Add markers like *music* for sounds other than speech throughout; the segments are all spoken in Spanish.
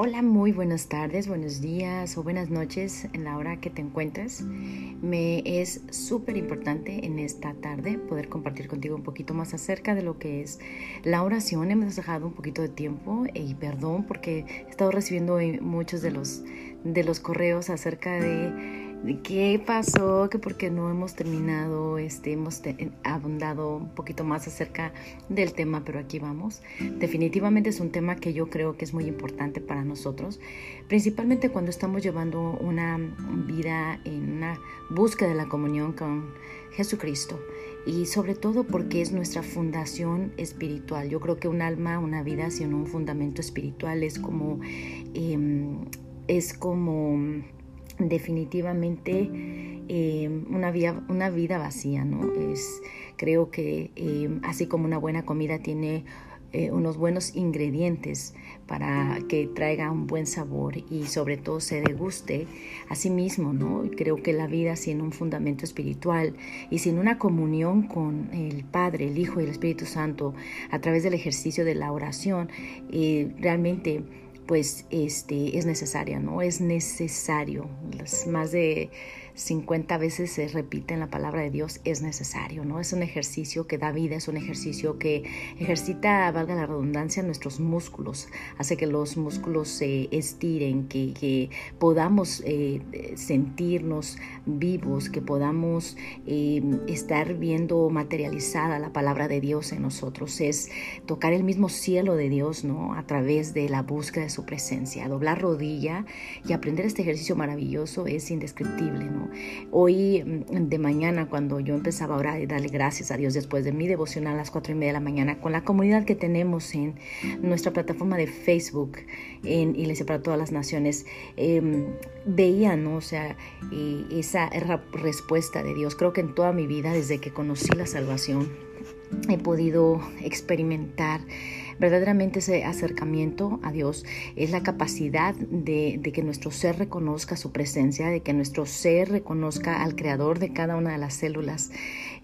Hola, muy buenas tardes, buenos días o buenas noches en la hora que te encuentres. Me es súper importante en esta tarde poder compartir contigo un poquito más acerca de lo que es la oración. Hemos dejado un poquito de tiempo y perdón porque he estado recibiendo muchos de los, de los correos acerca de qué pasó, que porque no hemos terminado, este, hemos abundado un poquito más acerca del tema, pero aquí vamos. Definitivamente es un tema que yo creo que es muy importante para nosotros, principalmente cuando estamos llevando una vida en una búsqueda de la comunión con Jesucristo y sobre todo porque es nuestra fundación espiritual. Yo creo que un alma, una vida sin un fundamento espiritual es como, em, es como definitivamente eh, una, vida, una vida vacía, ¿no? Es, creo que eh, así como una buena comida tiene eh, unos buenos ingredientes para que traiga un buen sabor y sobre todo se deguste a sí mismo, ¿no? Creo que la vida sin un fundamento espiritual y sin una comunión con el Padre, el Hijo y el Espíritu Santo a través del ejercicio de la oración, realmente pues este, es necesaria, ¿no? Es necesario. Las más de 50 veces se repite en la palabra de Dios, es necesario, ¿no? Es un ejercicio que da vida, es un ejercicio que ejercita, valga la redundancia, nuestros músculos, hace que los músculos se estiren, que, podamos eh, sentirnos vivos, que podamos eh, estar viendo materializada la palabra de Dios en nosotros, es tocar el mismo cielo de Dios, ¿no? A través de la búsqueda de su presencia, doblar rodilla y aprender este ejercicio maravilloso es indescriptible, ¿no? Hoy mm, de mañana, cuando yo empezaba a orar y darle gracias a Dios después de mi devocional a las cuatro y media de la mañana, con la comunidad que tenemos en nuestra plataforma de Facebook, en Iglesia para todas las Naciones, eh, veía, ¿no? O sea, esa respuesta de Dios. Creo que en toda mi vida, desde que conocí la salvación, he podido experimentar Verdaderamente ese acercamiento a Dios es la capacidad de, que nuestro ser reconozca su presencia, de que nuestro ser reconozca al creador de cada una de las células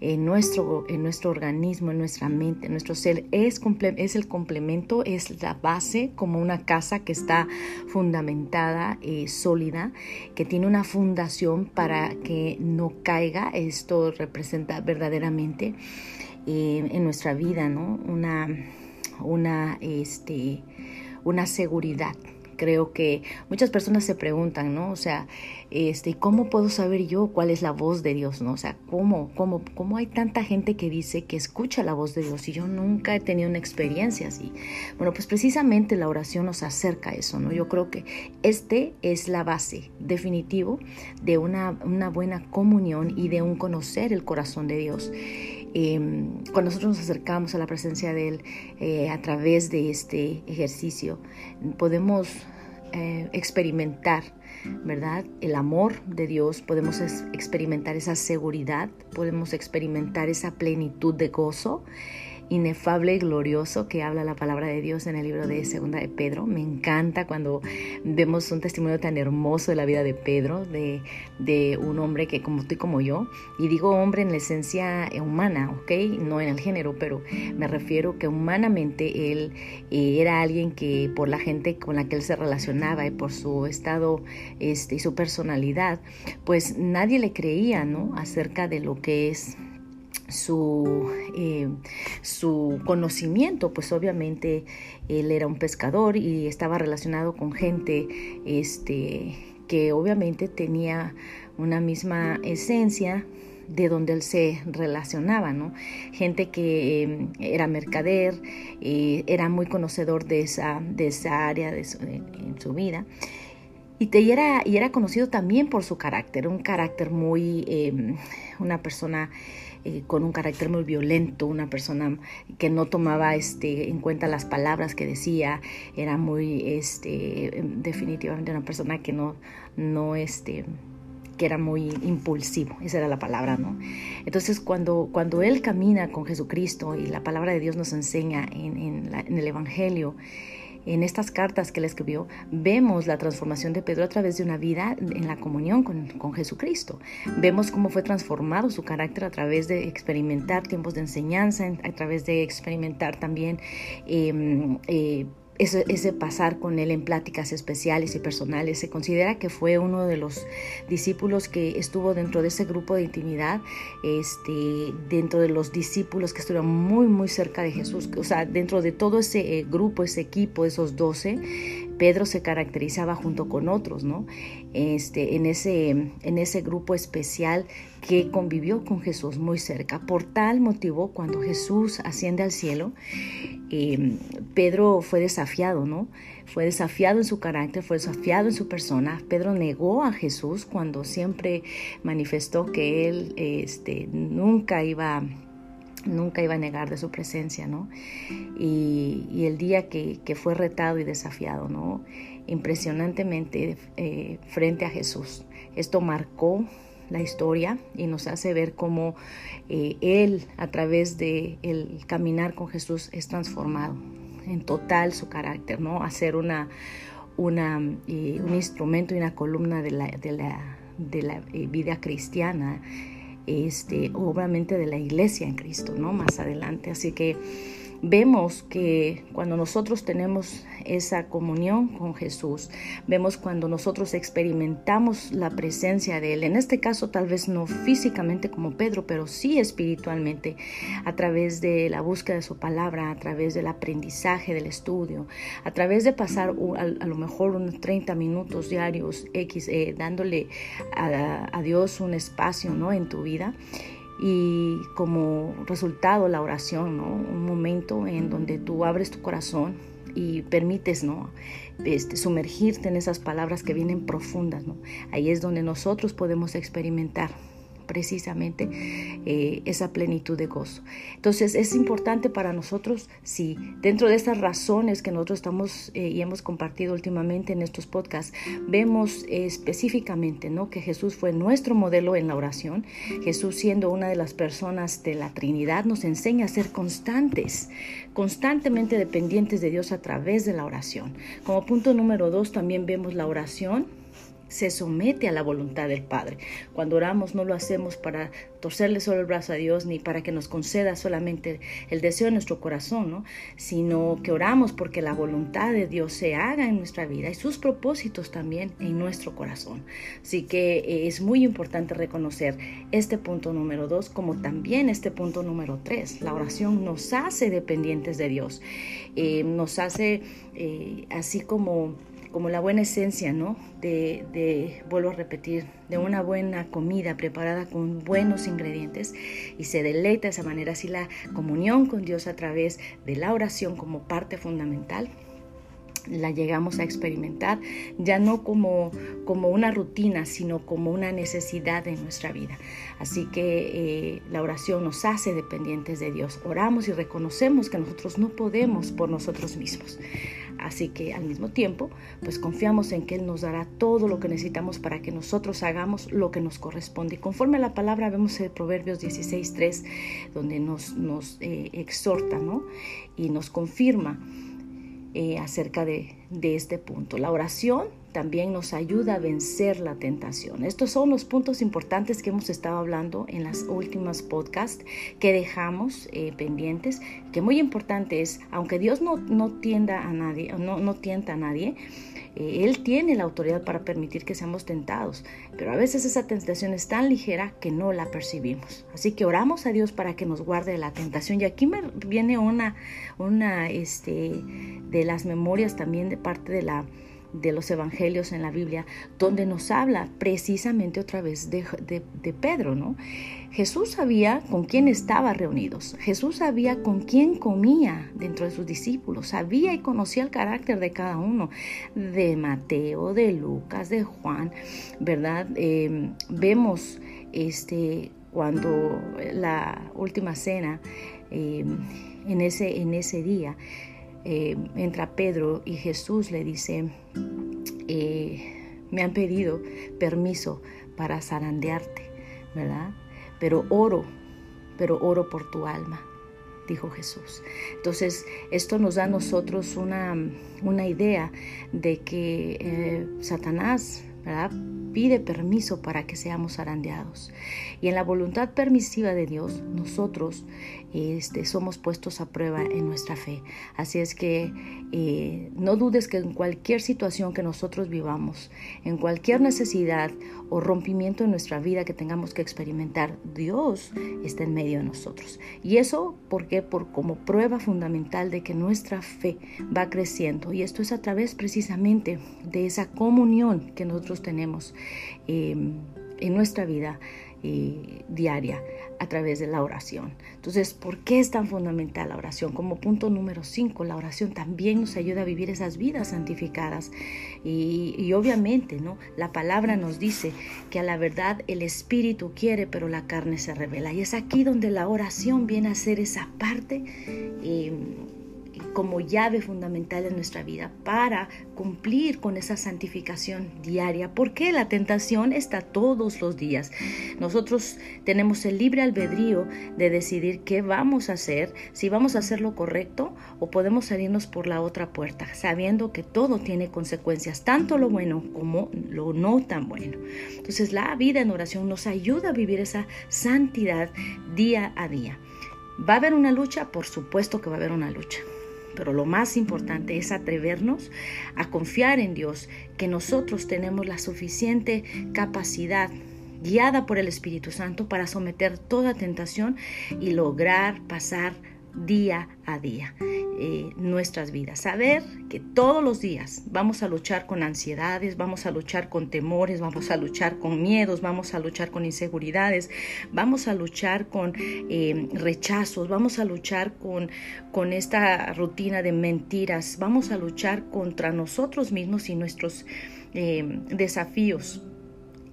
en nuestro, en nuestro organismo, en nuestra mente, en nuestro ser. Es, es el complemento, es la base como una casa que está fundamentada, eh, sólida, que tiene una fundación para que no caiga. Esto representa verdaderamente eh, en nuestra vida, ¿no? Una una, este, una seguridad. Creo que muchas personas se preguntan, ¿no? O sea, este, ¿cómo puedo saber yo cuál es la voz de Dios, no? O sea, ¿cómo, cómo, cómo hay tanta gente que dice que escucha la voz de Dios y yo nunca he tenido una experiencia así? Bueno, pues precisamente la oración nos acerca a eso, ¿no? Yo creo que este es la base definitivo de una, una buena comunión y de un conocer el corazón de Dios. Em, cuando nosotros nos acercamos a la presencia de Él eh, a través de este ejercicio, podemos eh, experimentar, ¿verdad? El amor de Dios, podemos experimentar esa seguridad, podemos experimentar esa plenitud de gozo inefable y glorioso que habla la palabra de Dios en el libro de Segunda de Pedro. Me encanta cuando vemos un testimonio tan hermoso de la vida de Pedro, de, de un hombre que como tú y como yo, y digo hombre en la esencia humana, ¿ok? No en el género, pero me refiero que humanamente él eh, era alguien que por la gente con la que él se relacionaba y por su estado este, y su personalidad, pues nadie le creía, ¿no? Acerca de lo que es su, eh, su conocimiento, pues obviamente él era un pescador y estaba relacionado con gente este, que obviamente tenía una misma esencia de donde él se relacionaba, ¿no? Gente que eh, era mercader, eh, era muy conocedor de esa, de esa área de en su vida. Y, y, era, y era conocido también por su carácter, un carácter muy, una persona eh, con un carácter muy violento, una persona que no tomaba este, en cuenta las palabras que decía, era muy, este, definitivamente una persona que no, no, este, que era muy impulsivo, esa era la palabra, ¿no? Entonces, cuando, cuando él camina con Jesucristo y la palabra de Dios nos enseña en, en, en el Evangelio, en estas cartas que le escribió, vemos la transformación de Pedro a través de una vida en la comunión con, Jesucristo. Vemos cómo fue transformado su carácter a través de experimentar tiempos de enseñanza, a través de experimentar también em, eh, ese, pasar con él en pláticas especiales y personales. Se considera que fue uno de los discípulos que estuvo dentro de ese grupo de intimidad, este, dentro de los discípulos que estuvieron muy, muy cerca de Jesús. O sea, dentro de todo ese eh, grupo, ese equipo, esos doce, Pedro se caracterizaba junto con otros, ¿no? Este, en, ese, en ese grupo especial que convivió con Jesús muy cerca. Por tal motivo, cuando Jesús asciende al cielo, eh, Pedro fue desafiado, ¿no? Fue desafiado en su carácter, fue desafiado en su persona. Pedro negó a Jesús cuando siempre manifestó que él este, nunca iba nunca iba a negar de su presencia, ¿no? Y, el día que, fue retado y desafiado, ¿no? Impresionantemente eh, frente a Jesús. Esto marcó la historia y nos hace ver cómo eh, Él a través de el caminar con Jesús es transformado en total su carácter, ¿no? Hacer una, una eh, un instrumento y una columna de la vida cristiana este, obviamente de la iglesia en Cristo, ¿no? Más adelante. Así que vemos que cuando nosotros tenemos esa comunión con Jesús, vemos cuando nosotros experimentamos la presencia de Él, en este caso tal vez no físicamente como Pedro, pero sí espiritualmente, a través de la búsqueda de su palabra, a través del aprendizaje, del estudio, a través de pasar a, lo mejor unos 30 minutos diarios X, eh, dándole a, a Dios un espacio ¿no? en tu vida y como resultado la oración, ¿no? Un momento en donde tú abres tu corazón y permites, ¿no? Este, sumergirte en esas palabras que vienen profundas, ¿no? Ahí es donde nosotros podemos experimentar precisamente eh, esa plenitud de gozo. Entonces es importante para nosotros, si dentro de estas razones que nosotros estamos eh, y hemos compartido últimamente en estos podcasts, vemos específicamente ¿no? que Jesús fue nuestro modelo en la oración. Jesús siendo una de las personas de la Trinidad nos enseña a ser constantes, constantemente dependientes de Dios a través de la oración. Como punto número dos también vemos la oración se somete a la voluntad del Padre. Cuando oramos no lo hacemos para torcerle solo el brazo a Dios ni para que nos conceda solamente el deseo de nuestro corazón, ¿no? sino que oramos porque la voluntad de Dios se haga en nuestra vida y sus propósitos también en nuestro corazón. Así que eh, es muy importante reconocer este punto número dos como también este punto número tres. La oración nos hace dependientes de Dios, eh, nos hace eh, así como como la buena esencia, ¿no? De, de, vuelvo a repetir, de una buena comida preparada con buenos ingredientes y se deleita de esa manera, así la comunión con Dios a través de la oración como parte fundamental la llegamos a experimentar ya no como, como una rutina, sino como una necesidad en nuestra vida. Así que eh, la oración nos hace dependientes de Dios. Oramos y reconocemos que nosotros no podemos por nosotros mismos. Así que al mismo tiempo, pues confiamos en que Él nos dará todo lo que necesitamos para que nosotros hagamos lo que nos corresponde. Y conforme a la palabra vemos el Proverbios 16.3, donde nos, nos eh, exhorta ¿no? y nos confirma eh, acerca de, de este punto. La oración también nos ayuda a vencer la tentación. Estos son los puntos importantes que hemos estado hablando en las últimas podcasts que dejamos eh, pendientes, que muy importante es, aunque Dios no, no tienda a nadie, no, no tienta a nadie, eh, Él tiene la autoridad para permitir que seamos tentados, pero a veces esa tentación es tan ligera que no la percibimos. Así que oramos a Dios para que nos guarde de la tentación. Y aquí me viene una, una este, de las memorias también de parte de la de los evangelios en la Biblia, donde nos habla precisamente otra vez de, Pedro, ¿no? Jesús sabía con quién estaba reunidos, Jesús sabía con quién comía dentro de sus discípulos, sabía y conocía el carácter de cada uno, de Mateo, de Lucas, de Juan, ¿verdad? Em, vemos este, cuando la última cena, em, en, ese, en ese día, eh, entra Pedro y Jesús le dice, eh, me han pedido permiso para zarandearte, ¿verdad? Pero oro, pero oro por tu alma, dijo Jesús. Entonces, esto nos da a nosotros una, una idea de que eh, Satanás, ¿verdad? pide permiso para que seamos zarandeados. Y en la voluntad permisiva de Dios, nosotros este, somos puestos a prueba en nuestra fe. Así es que eh, no dudes que en cualquier situación que nosotros vivamos, en cualquier necesidad o rompimiento en nuestra vida que tengamos que experimentar, Dios está en medio de nosotros. Y eso, ¿por qué? Por como prueba fundamental de que nuestra fe va creciendo. Y esto es a través precisamente de esa comunión que nosotros tenemos eh, en nuestra vida diaria a través de la oración. Entonces, ¿por qué es tan fundamental la oración? Como punto número 5, la oración también nos ayuda a vivir esas vidas santificadas. Y, y, obviamente, ¿no? La palabra nos dice que a la verdad el espíritu quiere, pero la carne se revela. Y es aquí donde la oración viene a ser esa parte. Eh, como llave fundamental en nuestra vida para cumplir con esa santificación diaria, porque la tentación está todos los días. Nosotros tenemos el libre albedrío de decidir qué vamos a hacer, si vamos a hacer lo correcto o podemos salirnos por la otra puerta, sabiendo que todo tiene consecuencias, tanto lo bueno como lo no tan bueno. Entonces la vida en oración nos ayuda a vivir esa santidad día a día. ¿Va a haber una lucha? Por supuesto que va a haber una lucha. Pero lo más importante es atrevernos a confiar en Dios, que nosotros tenemos la suficiente capacidad guiada por el Espíritu Santo para someter toda tentación y lograr pasar día a día eh, nuestras vidas. Saber que todos los días vamos a luchar con ansiedades, vamos a luchar con temores, vamos a luchar con miedos, vamos a luchar con inseguridades, vamos a luchar con eh, rechazos, vamos a luchar con, con esta rutina de mentiras, vamos a luchar contra nosotros mismos y nuestros eh, desafíos.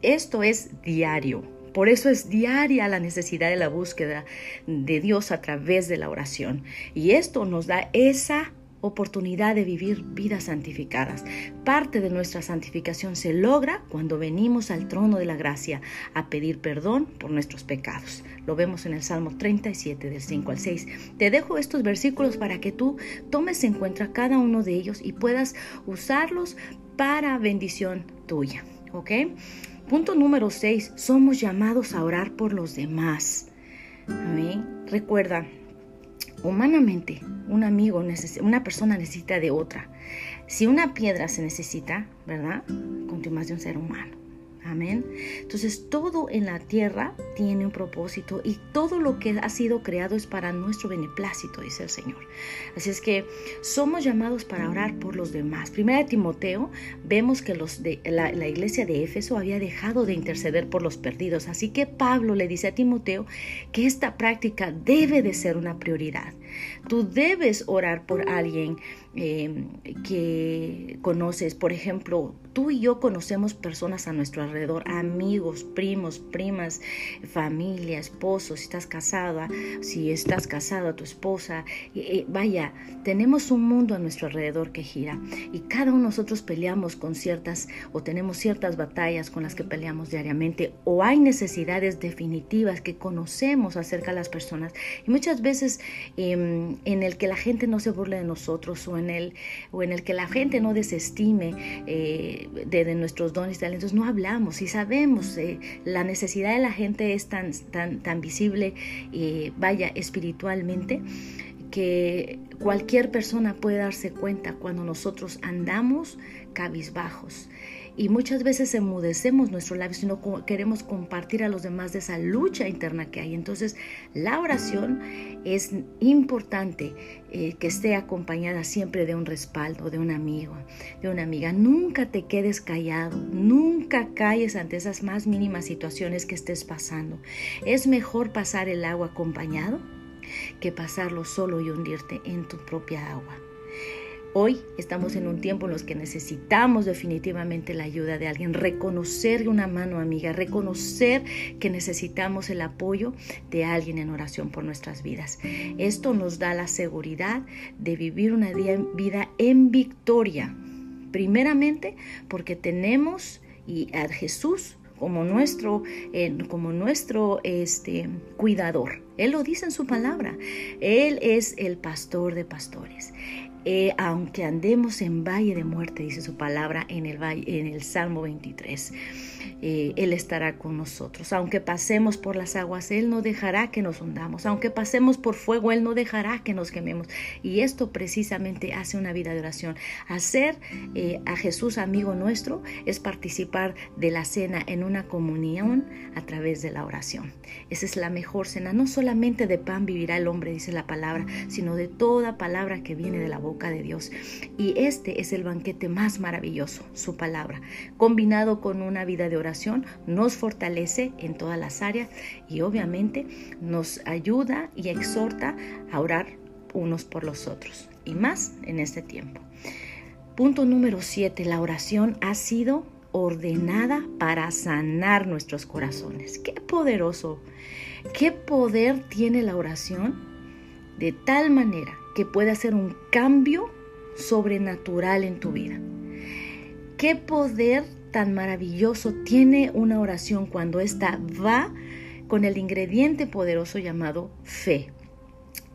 Esto es diario. Por eso es diaria la necesidad de la búsqueda de Dios a través de la oración. Y esto nos da esa oportunidad de vivir vidas santificadas. Parte de nuestra santificación se logra cuando venimos al trono de la gracia a pedir perdón por nuestros pecados. Lo vemos en el Salmo 37 del 5 al 6. Te dejo estos versículos para que tú tomes en cuenta cada uno de ellos y puedas usarlos para bendición tuya. ¿Ok? Punto número 6. Somos llamados a orar por los demás. Amén. Recuerda, humanamente, un amigo, una persona necesita de otra. Si una piedra se necesita, ¿verdad? Continuación de un ser humano. Amén. Entonces todo en la tierra tiene un propósito y todo lo que ha sido creado es para nuestro beneplácito, dice el Señor. Así es que somos llamados para orar por los demás. Primera de Timoteo, vemos que la, la iglesia de Éfeso había dejado de interceder por los perdidos. Así que Pablo le dice a Timoteo que esta práctica debe de ser una prioridad. Tú debes orar por alguien eh, que conoces. Por ejemplo, tú y yo conocemos personas a nuestro alrededor, amigos, primos, primas, familia, esposo, si estás casada, si estás casada, tu esposa. vaya, tenemos un mundo a nuestro alrededor que gira y cada uno de nosotros peleamos con ciertas o tenemos ciertas batallas con las que peleamos diariamente o hay necesidades definitivas que conocemos acerca de las personas y muchas veces em, en el que la gente no se burle de nosotros o en el, o en el que la gente no desestime eh, de, nuestros dones y talentos, no hablamos y sabemos, eh, la necesidad de la gente es tan, tan, tan visible, eh, vaya, espiritualmente, que cualquier persona puede darse cuenta cuando nosotros andamos cabizbajos y muchas veces enmudecemos nuestros labios y no queremos compartir a los demás de esa lucha interna que hay. Entonces, la oración es importante eh, que esté acompañada siempre de un respaldo, de un amigo, de una amiga. Nunca te quedes callado, nunca calles ante esas más mínimas situaciones que estés pasando. Es mejor pasar el agua acompañado que pasarlo solo y hundirte en tu propia agua. Hoy estamos en un tiempo en los que necesitamos definitivamente la ayuda de alguien, reconocer una mano amiga, reconocer que necesitamos el apoyo de alguien en oración por nuestras vidas. Esto nos da la seguridad de vivir una vida en victoria. Primeramente porque tenemos y a Jesús como nuestro, como nuestro este, cuidador. Él lo dice en su palabra. Él es el pastor de pastores. Eh, aunque andemos en valle de muerte, dice su palabra en el, en el Salmo 23. Eh, Él estará con nosotros. Aunque pasemos por las aguas, Él no dejará que nos hundamos. Aunque pasemos por fuego, Él no dejará que nos quememos. Y esto precisamente hace una vida de oración. Hacer eh, a Jesús amigo nuestro es participar de la cena en una comunión a través de la oración. Esa es la mejor cena. No solamente de pan vivirá el hombre, dice la palabra, sino de toda palabra que viene de la boca de Dios. Y este es el banquete más maravilloso, su palabra, combinado con una vida de oración nos fortalece en todas las áreas y obviamente nos ayuda y exhorta a orar unos por los otros y más en este tiempo. Punto número 7. La oración ha sido ordenada para sanar nuestros corazones. Qué poderoso, qué poder tiene la oración de tal manera que puede hacer un cambio sobrenatural en tu vida. Qué poder tan maravilloso tiene una oración cuando ésta va con el ingrediente poderoso llamado fe.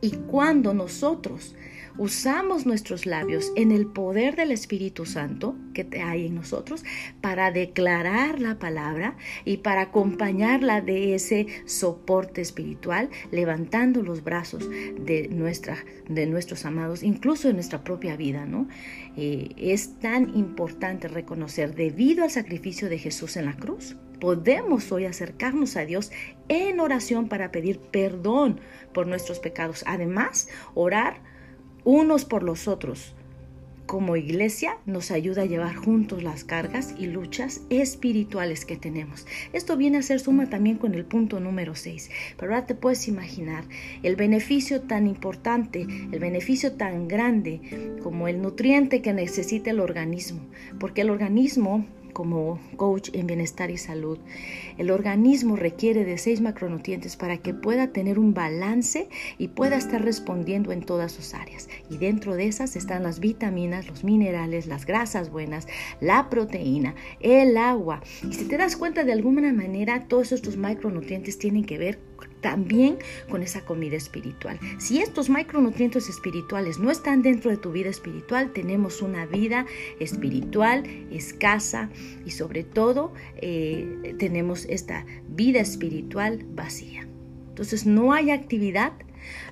Y cuando nosotros usamos nuestros labios en el poder del Espíritu Santo que hay en nosotros para declarar la palabra y para acompañarla de ese soporte espiritual, levantando los brazos de, nuestra, de nuestros amados, incluso en nuestra propia vida, ¿no? Eh, es tan importante reconocer, debido al sacrificio de Jesús en la cruz, podemos hoy acercarnos a Dios en oración para pedir perdón por nuestros pecados. Además, orar unos por los otros. Como iglesia nos ayuda a llevar juntos las cargas y luchas espirituales que tenemos. Esto viene a ser suma también con el punto número 6. Pero ahora te puedes imaginar el beneficio tan importante, el beneficio tan grande como el nutriente que necesita el organismo. Porque el organismo como coach en bienestar y salud. El organismo requiere de seis macronutrientes para que pueda tener un balance y pueda estar respondiendo en todas sus áreas. Y dentro de esas están las vitaminas, los minerales, las grasas buenas, la proteína, el agua. Y si te das cuenta de alguna manera, todos estos macronutrientes tienen que ver también con esa comida espiritual. Si estos micronutrientes espirituales no están dentro de tu vida espiritual, tenemos una vida espiritual escasa y sobre todo eh, tenemos esta vida espiritual vacía. Entonces no hay actividad,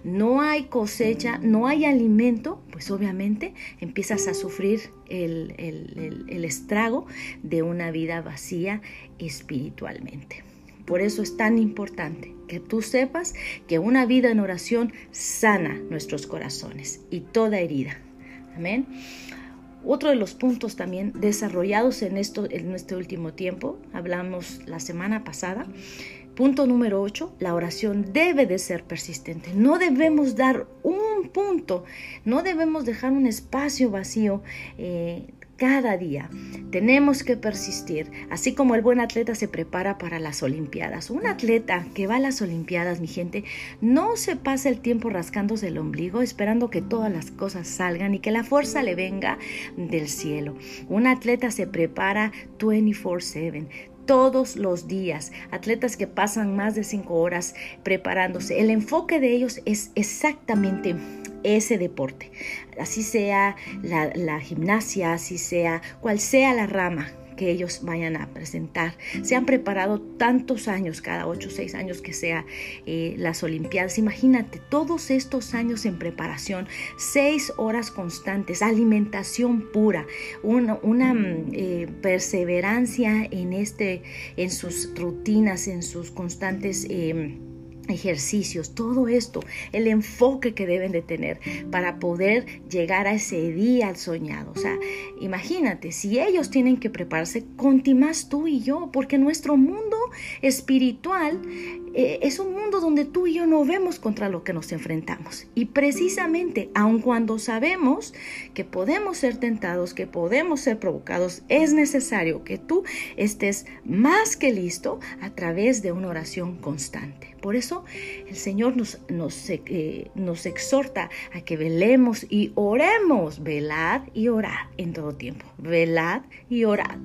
no hay cosecha, no hay alimento, pues obviamente empiezas a sufrir el, el estrago de una vida vacía espiritualmente. Por eso es tan importante que tú sepas que una vida en oración sana nuestros corazones y toda herida. Amén. Otro de los puntos también desarrollados en, esto, en este último tiempo, hablamos la semana pasada, Punto número 8, la oración debe de ser persistente. No debemos dar un punto, no debemos dejar un espacio vacío eh, cada día. Tenemos que persistir, así como el buen atleta se prepara para las Olimpiadas. Un atleta que va a las Olimpiadas, mi gente, no se pasa el tiempo rascándose el ombligo esperando que todas las cosas salgan y que la fuerza le venga del cielo. Un atleta se prepara 24/7 todos los días, atletas que pasan más de cinco horas preparándose. El enfoque de ellos es exactamente ese deporte, así sea la, gimnasia, así sea cual sea la rama que ellos vayan a presentar. Se han preparado tantos años, cada ocho o seis años que sea eh, las Olimpiadas. Imagínate, todos estos años en preparación, seis horas constantes, alimentación pura, una, mm, eh, perseverancia en, este, en sus rutinas, en sus constantes... Em, ejercicios, todo esto, el enfoque que deben de tener para poder llegar a ese día soñado. O sea, imagínate, si ellos tienen que prepararse, conti tú y yo, porque nuestro mundo espiritual eh, es un mundo donde tú y yo no vemos contra lo que nos enfrentamos. Y precisamente, aun cuando sabemos que podemos ser tentados, que podemos ser provocados, es necesario que tú estés más que listo a través de una oración constante. Por eso el Señor nos, nos, eh, nos exhorta a que velemos y oremos, velad y orad en todo tiempo, velad y orad.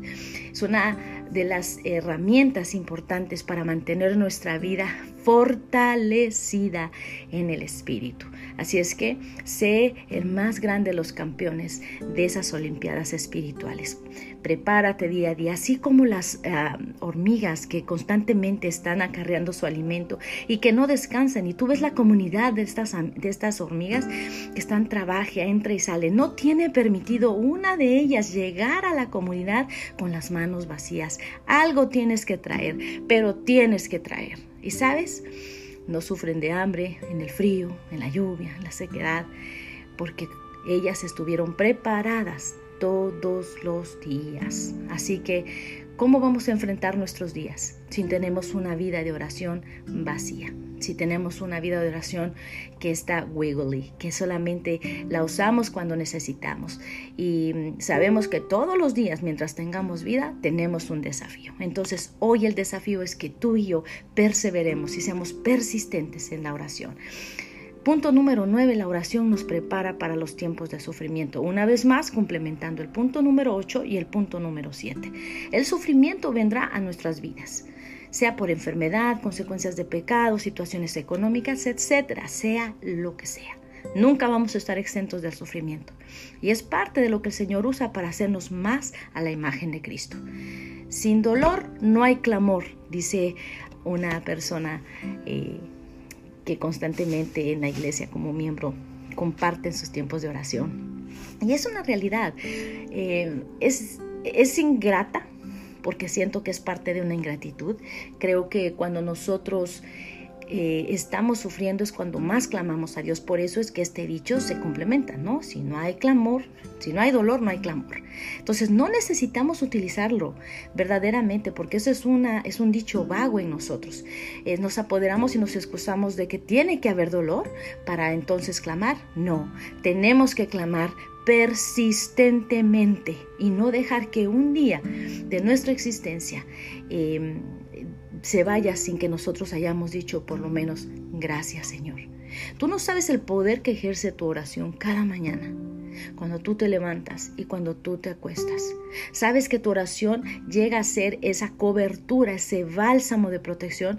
Es una de las herramientas importantes para mantener nuestra vida fortalecida en el espíritu. Así es que sé el más grande de los campeones de esas Olimpiadas espirituales. Prepárate día a día, así como las ah, hormigas que constantemente están acarreando su alimento y que no descansan. Y tú ves la comunidad de estas, de estas hormigas que están trabaja, entra y sale. No tiene permitido una de ellas llegar a la comunidad con las manos vacías. Algo tienes que traer, pero tienes que traer. ¿Y sabes? No sufren de hambre en el frío, en la lluvia, en la sequedad, porque ellas estuvieron preparadas todos los días. Así que, ¿cómo vamos a enfrentar nuestros días si tenemos una vida de oración vacía? Si tenemos una vida de oración que está wiggly, que solamente la usamos cuando necesitamos. Y sabemos que todos los días, mientras tengamos vida, tenemos un desafío. Entonces, hoy el desafío es que tú y yo perseveremos y seamos persistentes en la oración. Punto número 9, la oración nos prepara para los tiempos de sufrimiento. Una vez más, complementando el punto número 8 y el punto número 7. El sufrimiento vendrá a nuestras vidas, sea por enfermedad, consecuencias de pecado, situaciones económicas, etcétera, sea lo que sea. Nunca vamos a estar exentos del sufrimiento. Y es parte de lo que el Señor usa para hacernos más a la imagen de Cristo. Sin dolor no hay clamor, dice una persona. Eh, constantemente en la iglesia como miembro comparten sus tiempos de oración. Y es una realidad. Eh, es, es ingrata porque siento que es parte de una ingratitud. Creo que cuando nosotros eh, estamos sufriendo es cuando más clamamos a Dios. Por eso es que este dicho se complementa, ¿no? Si no hay clamor, si no hay dolor, no hay clamor. Entonces no necesitamos utilizarlo verdaderamente porque eso es, una, es un dicho vago en nosotros. Eh, nos apoderamos y nos excusamos de que tiene que haber dolor para entonces clamar. No, tenemos que clamar persistentemente y no dejar que un día de nuestra existencia eh, se vaya sin que nosotros hayamos dicho por lo menos gracias Señor. Tú no sabes el poder que ejerce tu oración cada mañana, cuando tú te levantas y cuando tú te acuestas. Sabes que tu oración llega a ser esa cobertura, ese bálsamo de protección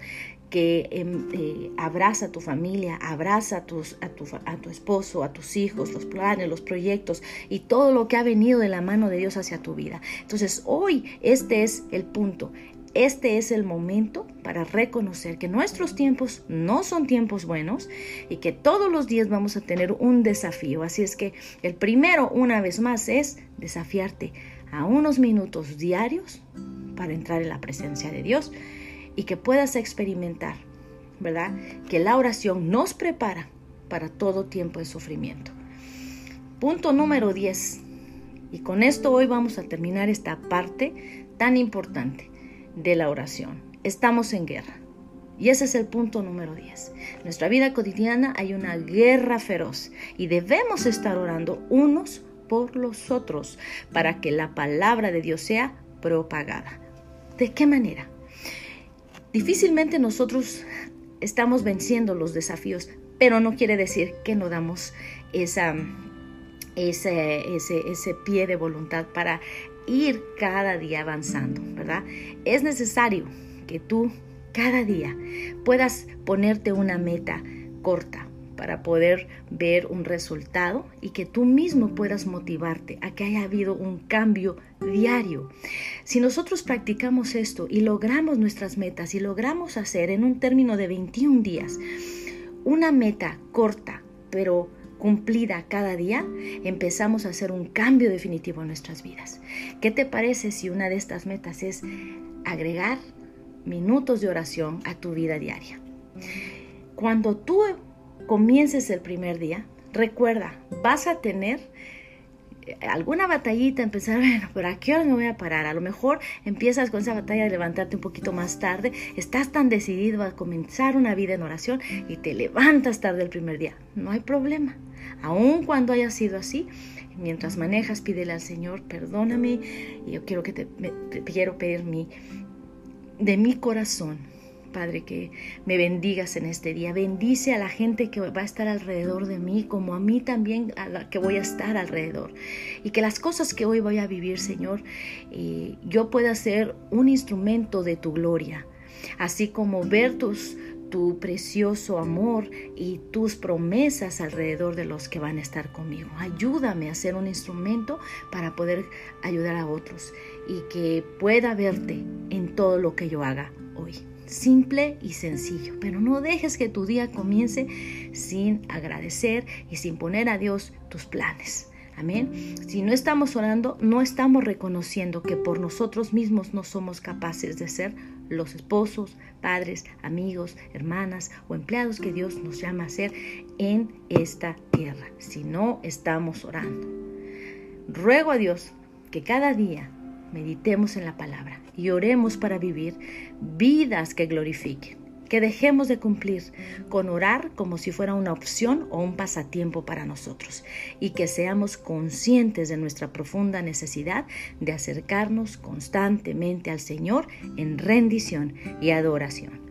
que em, eh, abraza a tu familia, abraza a, tus, a, tu, a tu esposo, a tus hijos, los planes, los proyectos y todo lo que ha venido de la mano de Dios hacia tu vida. Entonces hoy este es el punto. Este es el momento para reconocer que nuestros tiempos no son tiempos buenos y que todos los días vamos a tener un desafío. Así es que el primero, una vez más, es desafiarte a unos minutos diarios para entrar en la presencia de Dios y que puedas experimentar, ¿verdad? Que la oración nos prepara para todo tiempo de sufrimiento. Punto número 10. Y con esto hoy vamos a terminar esta parte tan importante de la oración. Estamos en guerra. Y ese es el punto número 10. En nuestra vida cotidiana hay una guerra feroz y debemos estar orando unos por los otros para que la palabra de Dios sea propagada. ¿De qué manera? Difícilmente nosotros estamos venciendo los desafíos, pero no quiere decir que no damos ese, ese, ese pie de voluntad para ir cada día avanzando, ¿verdad? Es necesario que tú cada día puedas ponerte una meta corta para poder ver un resultado y que tú mismo puedas motivarte a que haya habido un cambio diario. Si nosotros practicamos esto y logramos nuestras metas y logramos hacer en un término de 21 días una meta corta, pero cumplida cada día, empezamos a hacer un cambio definitivo en nuestras vidas. ¿Qué te parece si una de estas metas es agregar minutos de oración a tu vida diaria? Cuando tú comiences el primer día, recuerda, vas a tener alguna batallita, empezar, *laughs* bueno, pero ¿a qué hora me voy a parar? A lo mejor empiezas con esa batalla de levantarte un poquito más tarde, estás tan decidido a comenzar una vida en oración y te levantas tarde el primer día. No hay problema. Aun cuando haya sido así, mientras manejas, pídele al Señor, perdóname, y yo quiero que te, quiero pedir mi, de mi corazón Padre, que me bendigas en este día. Bendice a la gente que va a estar alrededor de mí, como a mí también a la que voy a estar alrededor. Y que las cosas que hoy voy a vivir, Señor, yo pueda ser un instrumento de tu gloria. Así como ver tu precioso amor y tus promesas alrededor de los que van a estar conmigo. Ayúdame a ser un instrumento para poder ayudar a otros y que pueda verte en todo lo que yo haga hoy. Simple y sencillo, pero no dejes que tu día comience sin agradecer y sin poner a Dios tus planes. Amén. Si no estamos orando, no estamos reconociendo que por nosotros mismos no somos capaces de ser los esposos, padres, amigos, hermanas o empleados que Dios nos llama a ser en esta tierra. Si no estamos orando. Ruego a Dios que cada día meditemos en la palabra y oremos para vivir vidas que glorifiquen que dejemos de cumplir con orar como si fuera una opción o un pasatiempo para nosotros y que seamos conscientes de nuestra profunda necesidad de acercarnos constantemente al Señor en rendición y adoración.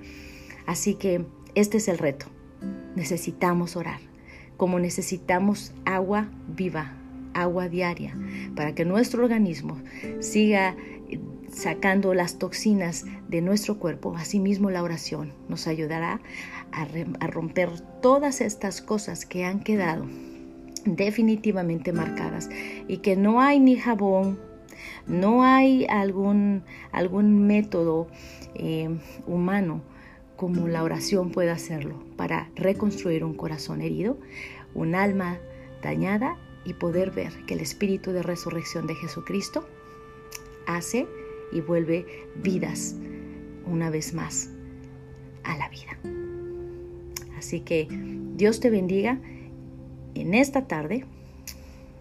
Así que este es el reto. Necesitamos orar, como necesitamos agua viva, agua diaria, para que nuestro organismo siga sacando las toxinas de nuestro cuerpo, asimismo la oración nos ayudará a, romper todas estas cosas que han quedado definitivamente marcadas y que no hay ni jabón, no hay algún, algún método eh, humano como la oración puede hacerlo para reconstruir un corazón herido, un alma dañada y poder ver que el espíritu de resurrección de Jesucristo hace y vuelve vidas una vez más a la vida. Así que Dios te bendiga en esta tarde.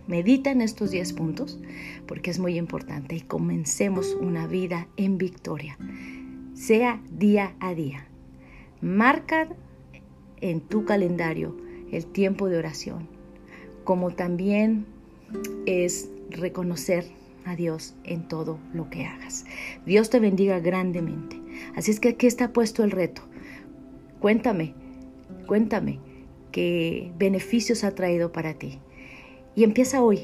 Medita en estos 10 puntos porque es muy importante y comencemos una vida en victoria. Sea día a día. Marca en tu calendario el tiempo de oración, como también es reconocer Dios en todo lo que hagas. Dios te bendiga grandemente. Así es que aquí está puesto el reto. Cuéntame, cuéntame qué beneficios ha traído para ti. Y empieza hoy,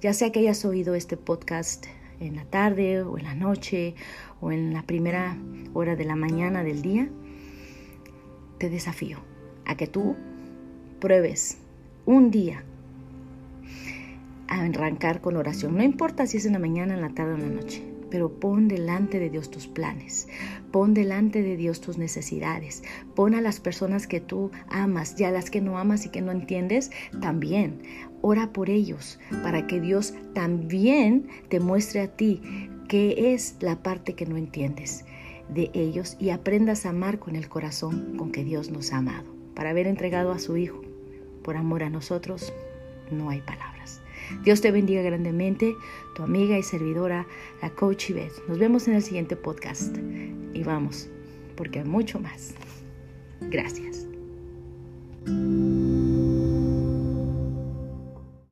ya sea que hayas oído este podcast en la tarde o en la noche o en la primera hora de la mañana del día, te desafío a que tú pruebes un día arrancar con oración. No importa si es en la mañana, en la tarde o en la noche, pero pon delante de Dios tus planes, pon delante de Dios tus necesidades, pon a las personas que tú amas y a las que no amas y que no entiendes también. Ora por ellos para que Dios también te muestre a ti qué es la parte que no entiendes de ellos y aprendas a amar con el corazón con que Dios nos ha amado. Para haber entregado a su Hijo por amor a nosotros, no hay palabras. Dios te bendiga grandemente, tu amiga y servidora, la Coach Yvette. Nos vemos en el siguiente podcast y vamos, porque hay mucho más. Gracias.